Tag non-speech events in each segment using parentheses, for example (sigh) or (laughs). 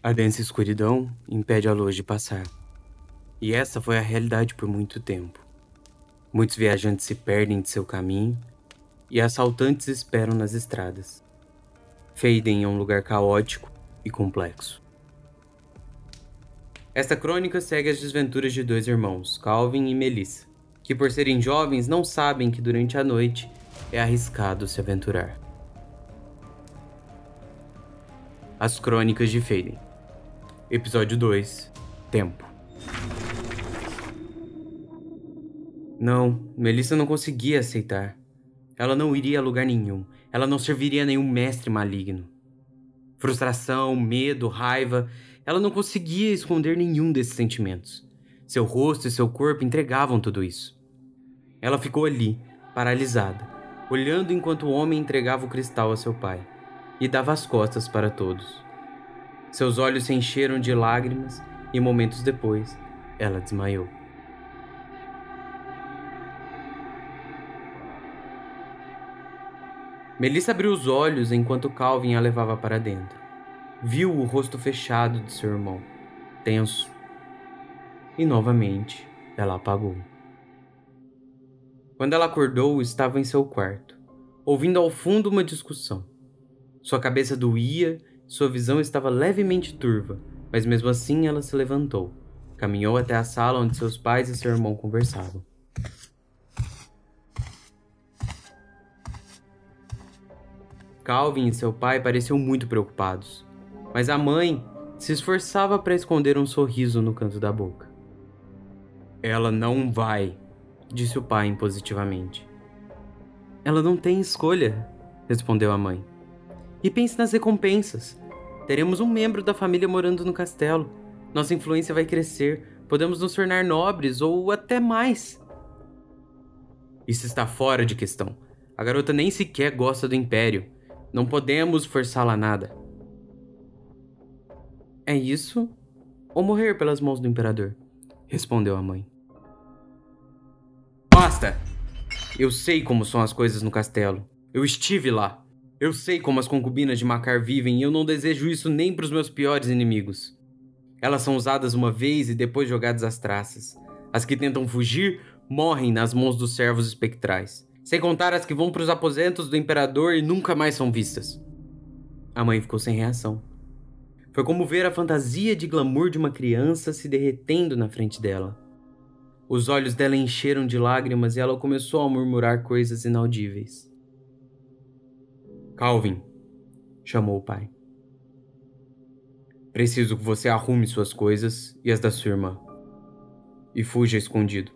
A densa escuridão impede a luz de passar. E essa foi a realidade por muito tempo. Muitos viajantes se perdem de seu caminho e assaltantes esperam nas estradas. Feiden é um lugar caótico e complexo. Esta crônica segue as desventuras de dois irmãos, Calvin e Melissa, que por serem jovens não sabem que durante a noite é arriscado se aventurar. As Crônicas de Feiden Episódio 2 Tempo Não, Melissa não conseguia aceitar. Ela não iria a lugar nenhum. Ela não serviria a nenhum mestre maligno. Frustração, medo, raiva, ela não conseguia esconder nenhum desses sentimentos. Seu rosto e seu corpo entregavam tudo isso. Ela ficou ali, paralisada, olhando enquanto o homem entregava o cristal a seu pai e dava as costas para todos. Seus olhos se encheram de lágrimas e momentos depois ela desmaiou. Melissa abriu os olhos enquanto Calvin a levava para dentro. Viu o rosto fechado de seu irmão, tenso. E novamente ela apagou. Quando ela acordou, estava em seu quarto, ouvindo ao fundo uma discussão. Sua cabeça doía, sua visão estava levemente turva, mas mesmo assim ela se levantou. Caminhou até a sala onde seus pais e seu irmão conversavam. Calvin e seu pai pareciam muito preocupados, mas a mãe se esforçava para esconder um sorriso no canto da boca. Ela não vai, disse o pai impositivamente. Ela não tem escolha, respondeu a mãe. E pense nas recompensas. Teremos um membro da família morando no castelo. Nossa influência vai crescer. Podemos nos tornar nobres ou até mais. Isso está fora de questão. A garota nem sequer gosta do Império. Não podemos forçá-la a nada. É isso ou morrer pelas mãos do imperador? Respondeu a mãe. Basta! Eu sei como são as coisas no castelo. Eu estive lá. Eu sei como as concubinas de Macar vivem e eu não desejo isso nem para os meus piores inimigos. Elas são usadas uma vez e depois jogadas às traças. As que tentam fugir morrem nas mãos dos servos espectrais sem contar as que vão para os aposentos do imperador e nunca mais são vistas. A mãe ficou sem reação. Foi como ver a fantasia de glamour de uma criança se derretendo na frente dela. Os olhos dela encheram de lágrimas e ela começou a murmurar coisas inaudíveis. Calvin, chamou o pai. Preciso que você arrume suas coisas e as da sua irmã. E fuja escondido.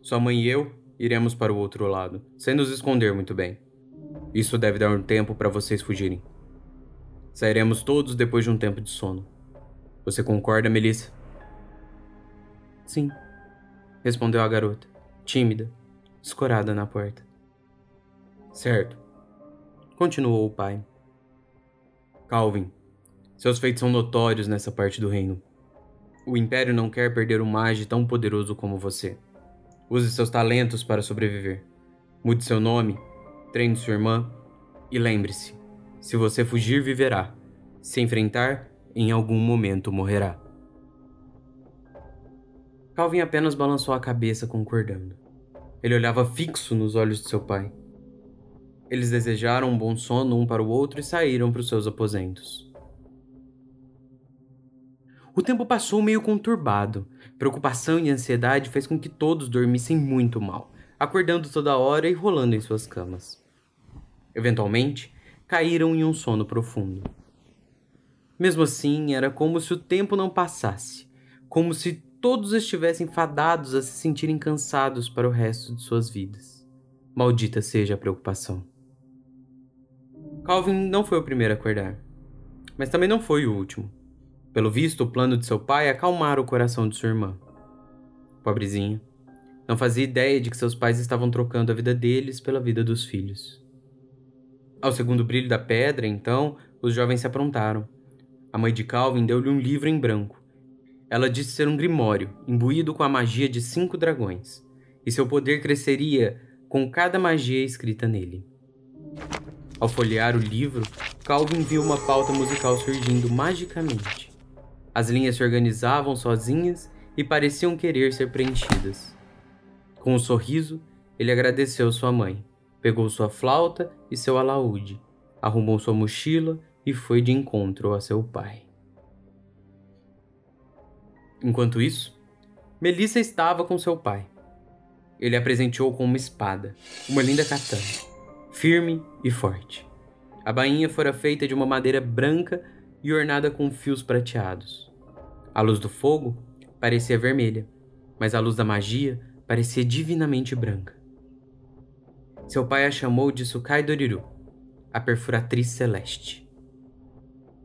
Sua mãe e eu iremos para o outro lado, sem nos esconder muito bem. Isso deve dar um tempo para vocês fugirem. Sairemos todos depois de um tempo de sono. Você concorda, Melissa? Sim, respondeu a garota, tímida, escorada na porta. Certo, continuou o pai. Calvin, seus feitos são notórios nessa parte do reino. O Império não quer perder um mage tão poderoso como você. Use seus talentos para sobreviver. Mude seu nome, treine sua irmã e lembre-se: se você fugir, viverá. Se enfrentar, em algum momento morrerá. Calvin apenas balançou a cabeça, concordando. Ele olhava fixo nos olhos de seu pai. Eles desejaram um bom sono um para o outro e saíram para os seus aposentos. O tempo passou meio conturbado. Preocupação e ansiedade fez com que todos dormissem muito mal, acordando toda hora e rolando em suas camas. Eventualmente, caíram em um sono profundo. Mesmo assim, era como se o tempo não passasse, como se todos estivessem fadados a se sentirem cansados para o resto de suas vidas. Maldita seja a preocupação. Calvin não foi o primeiro a acordar, mas também não foi o último. Pelo visto, o plano de seu pai é acalmar o coração de sua irmã. Pobrezinha. Não fazia ideia de que seus pais estavam trocando a vida deles pela vida dos filhos. Ao segundo brilho da pedra, então, os jovens se aprontaram. A mãe de Calvin deu-lhe um livro em branco. Ela disse ser um grimório, imbuído com a magia de cinco dragões, e seu poder cresceria com cada magia escrita nele. Ao folhear o livro, Calvin viu uma pauta musical surgindo magicamente. As linhas se organizavam sozinhas e pareciam querer ser preenchidas. Com um sorriso, ele agradeceu sua mãe, pegou sua flauta e seu alaúde, arrumou sua mochila e foi de encontro a seu pai. Enquanto isso, Melissa estava com seu pai. Ele a presenteou com uma espada, uma linda katana, firme e forte. A bainha fora feita de uma madeira branca e ornada com fios prateados. A luz do fogo parecia vermelha, mas a luz da magia parecia divinamente branca. Seu pai a chamou de Sukai Doriru, a perfuratriz celeste.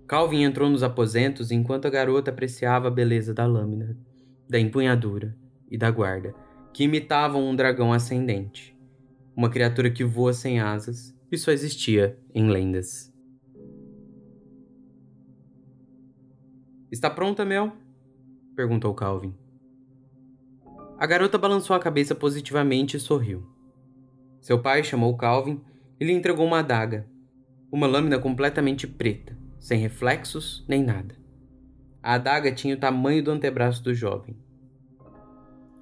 Calvin entrou nos aposentos enquanto a garota apreciava a beleza da lâmina, da empunhadura e da guarda, que imitavam um dragão ascendente, uma criatura que voa sem asas e só existia em lendas. Está pronta, Mel? perguntou Calvin. A garota balançou a cabeça positivamente e sorriu. Seu pai chamou Calvin e lhe entregou uma adaga, uma lâmina completamente preta, sem reflexos nem nada. A adaga tinha o tamanho do antebraço do jovem.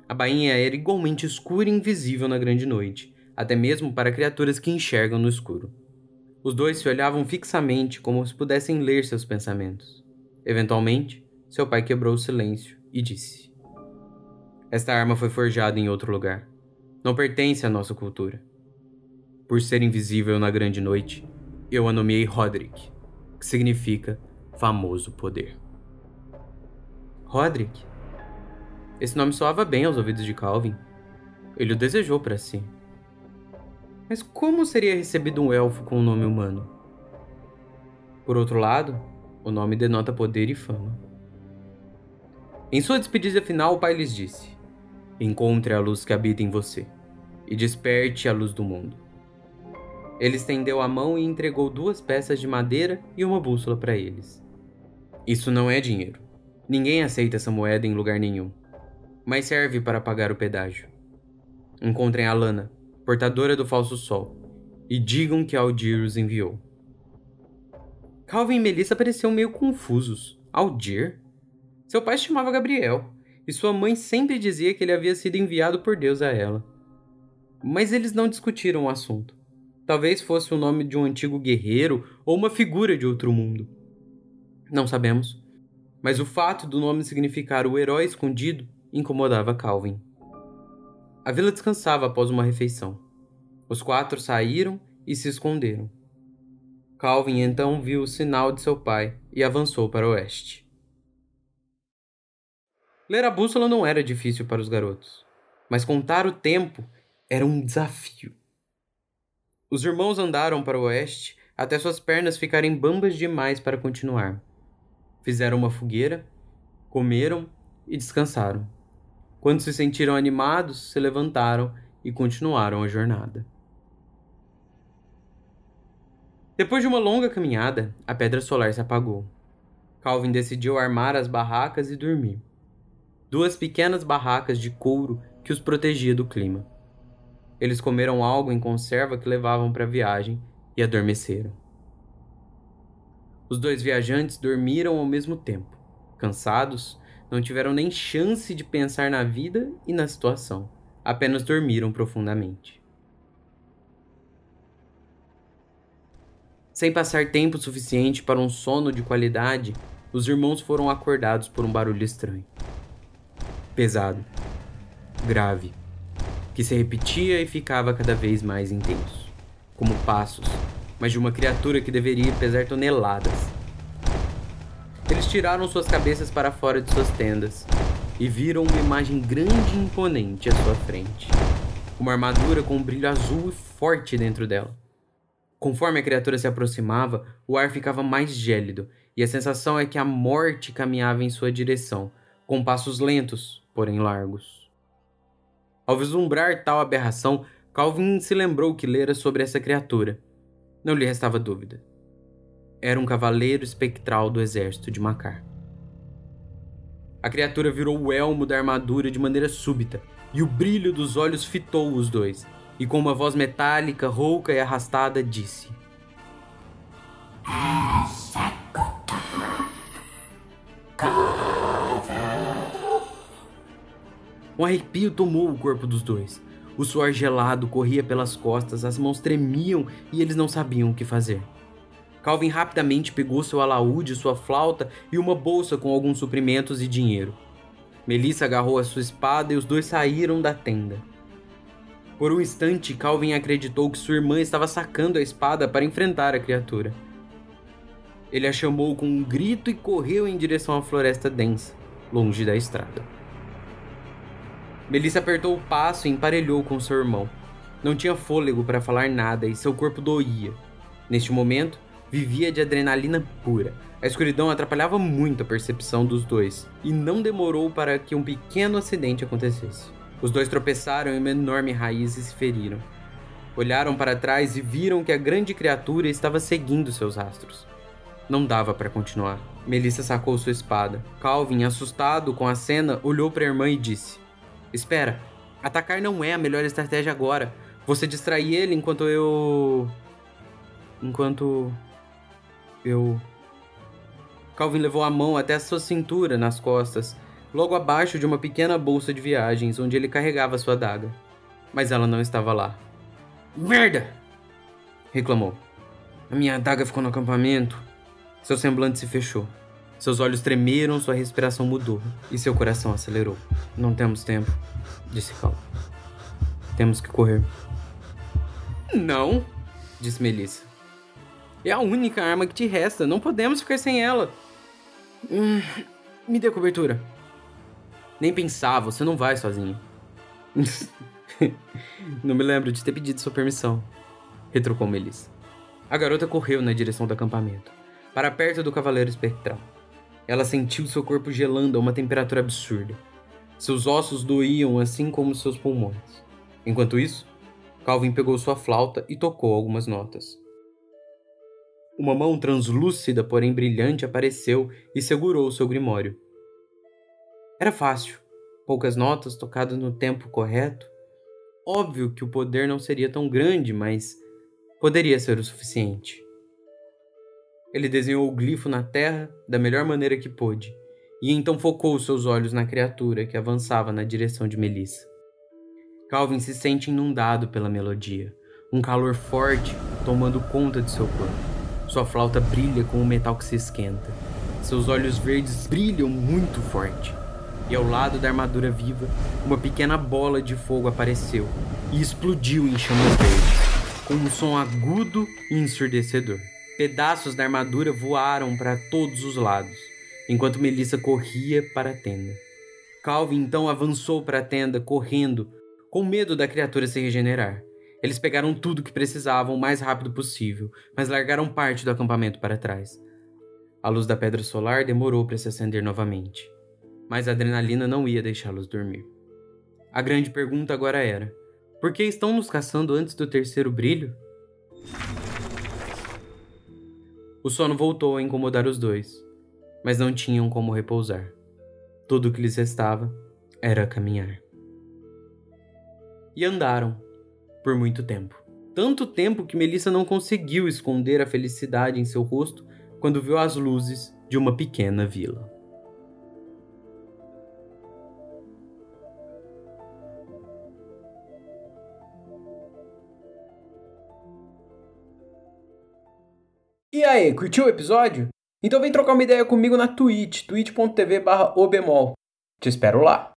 A bainha era igualmente escura e invisível na grande noite, até mesmo para criaturas que enxergam no escuro. Os dois se olhavam fixamente como se pudessem ler seus pensamentos. Eventualmente, seu pai quebrou o silêncio e disse: Esta arma foi forjada em outro lugar. Não pertence à nossa cultura. Por ser invisível na grande noite, eu a nomeei Roderick, que significa famoso poder. Roderick? Esse nome soava bem aos ouvidos de Calvin. Ele o desejou para si. Mas como seria recebido um elfo com um nome humano? Por outro lado, o nome denota poder e fama. Em sua despedida final, o pai lhes disse: Encontre a luz que habita em você e desperte a luz do mundo. Ele estendeu a mão e entregou duas peças de madeira e uma bússola para eles. Isso não é dinheiro. Ninguém aceita essa moeda em lugar nenhum, mas serve para pagar o pedágio. Encontrem a Lana, portadora do falso sol, e digam que Aldir os enviou. Calvin e Melissa pareciam meio confusos. Aldir? Seu pai chamava Gabriel, e sua mãe sempre dizia que ele havia sido enviado por Deus a ela. Mas eles não discutiram o assunto. Talvez fosse o nome de um antigo guerreiro ou uma figura de outro mundo. Não sabemos. Mas o fato do nome significar o herói escondido incomodava Calvin. A vila descansava após uma refeição. Os quatro saíram e se esconderam. Calvin então viu o sinal de seu pai e avançou para o oeste. Ler a bússola não era difícil para os garotos, mas contar o tempo era um desafio. Os irmãos andaram para o oeste até suas pernas ficarem bambas demais para continuar. Fizeram uma fogueira, comeram e descansaram. Quando se sentiram animados, se levantaram e continuaram a jornada. Depois de uma longa caminhada, a pedra solar se apagou. Calvin decidiu armar as barracas e dormir. Duas pequenas barracas de couro que os protegia do clima. Eles comeram algo em conserva que levavam para a viagem e adormeceram. Os dois viajantes dormiram ao mesmo tempo. Cansados, não tiveram nem chance de pensar na vida e na situação. Apenas dormiram profundamente. Sem passar tempo suficiente para um sono de qualidade, os irmãos foram acordados por um barulho estranho. Pesado, grave que se repetia e ficava cada vez mais intenso, como passos, mas de uma criatura que deveria pesar toneladas. Eles tiraram suas cabeças para fora de suas tendas e viram uma imagem grande e imponente à sua frente. Uma armadura com um brilho azul e forte dentro dela. Conforme a criatura se aproximava, o ar ficava mais gélido, e a sensação é que a morte caminhava em sua direção, com passos lentos, porém largos. Ao vislumbrar tal aberração, Calvin se lembrou que lera sobre essa criatura. Não lhe restava dúvida. Era um cavaleiro espectral do exército de Macar. A criatura virou o elmo da armadura de maneira súbita, e o brilho dos olhos fitou os dois, e com uma voz metálica, rouca e arrastada, disse: Um arrepio tomou o corpo dos dois. O suor gelado corria pelas costas, as mãos tremiam e eles não sabiam o que fazer. Calvin rapidamente pegou seu alaúde, sua flauta e uma bolsa com alguns suprimentos e dinheiro. Melissa agarrou a sua espada e os dois saíram da tenda. Por um instante, Calvin acreditou que sua irmã estava sacando a espada para enfrentar a criatura. Ele a chamou com um grito e correu em direção à floresta densa, longe da estrada. Melissa apertou o passo e emparelhou com seu irmão. Não tinha fôlego para falar nada e seu corpo doía. Neste momento, vivia de adrenalina pura. A escuridão atrapalhava muito a percepção dos dois e não demorou para que um pequeno acidente acontecesse. Os dois tropeçaram em uma enorme raiz e se feriram. Olharam para trás e viram que a grande criatura estava seguindo seus rastros. Não dava para continuar. Melissa sacou sua espada. Calvin, assustado com a cena, olhou para a irmã e disse: Espera, atacar não é a melhor estratégia agora. Você distrai ele enquanto eu. Enquanto. Eu. Calvin levou a mão até a sua cintura nas costas, logo abaixo de uma pequena bolsa de viagens onde ele carregava sua adaga. Mas ela não estava lá. Merda! reclamou. A minha adaga ficou no acampamento. Seu semblante se fechou. Seus olhos tremeram, sua respiração mudou e seu coração acelerou. Não temos tempo, disse Cal. Temos que correr. Não, disse Melissa. É a única arma que te resta, não podemos ficar sem ela. Hum, me dê cobertura. Nem pensar, você não vai sozinho. (laughs) não me lembro de ter pedido sua permissão, retrucou Melissa. A garota correu na direção do acampamento, para perto do cavaleiro espectral. Ela sentiu seu corpo gelando a uma temperatura absurda. Seus ossos doíam assim como seus pulmões. Enquanto isso, Calvin pegou sua flauta e tocou algumas notas. Uma mão translúcida, porém brilhante, apareceu e segurou seu grimório. Era fácil, poucas notas tocadas no tempo correto. Óbvio que o poder não seria tão grande, mas poderia ser o suficiente. Ele desenhou o glifo na terra da melhor maneira que pôde, e então focou seus olhos na criatura que avançava na direção de Melissa. Calvin se sente inundado pela melodia, um calor forte tomando conta de seu corpo. Sua flauta brilha com o metal que se esquenta. Seus olhos verdes brilham muito forte. E ao lado da armadura viva, uma pequena bola de fogo apareceu e explodiu em chamas verdes, com um som agudo e ensurdecedor. Pedaços da armadura voaram para todos os lados, enquanto Melissa corria para a tenda. Calvin então avançou para a tenda, correndo, com medo da criatura se regenerar. Eles pegaram tudo que precisavam o mais rápido possível, mas largaram parte do acampamento para trás. A luz da pedra solar demorou para se acender novamente, mas a adrenalina não ia deixá-los dormir. A grande pergunta agora era: por que estão nos caçando antes do terceiro brilho? O sono voltou a incomodar os dois, mas não tinham como repousar. Tudo o que lhes restava era caminhar. E andaram por muito tempo. Tanto tempo que Melissa não conseguiu esconder a felicidade em seu rosto quando viu as luzes de uma pequena vila. E aí, curtiu o episódio? Então vem trocar uma ideia comigo na Twitch, twitch.tv obemol. Te espero lá!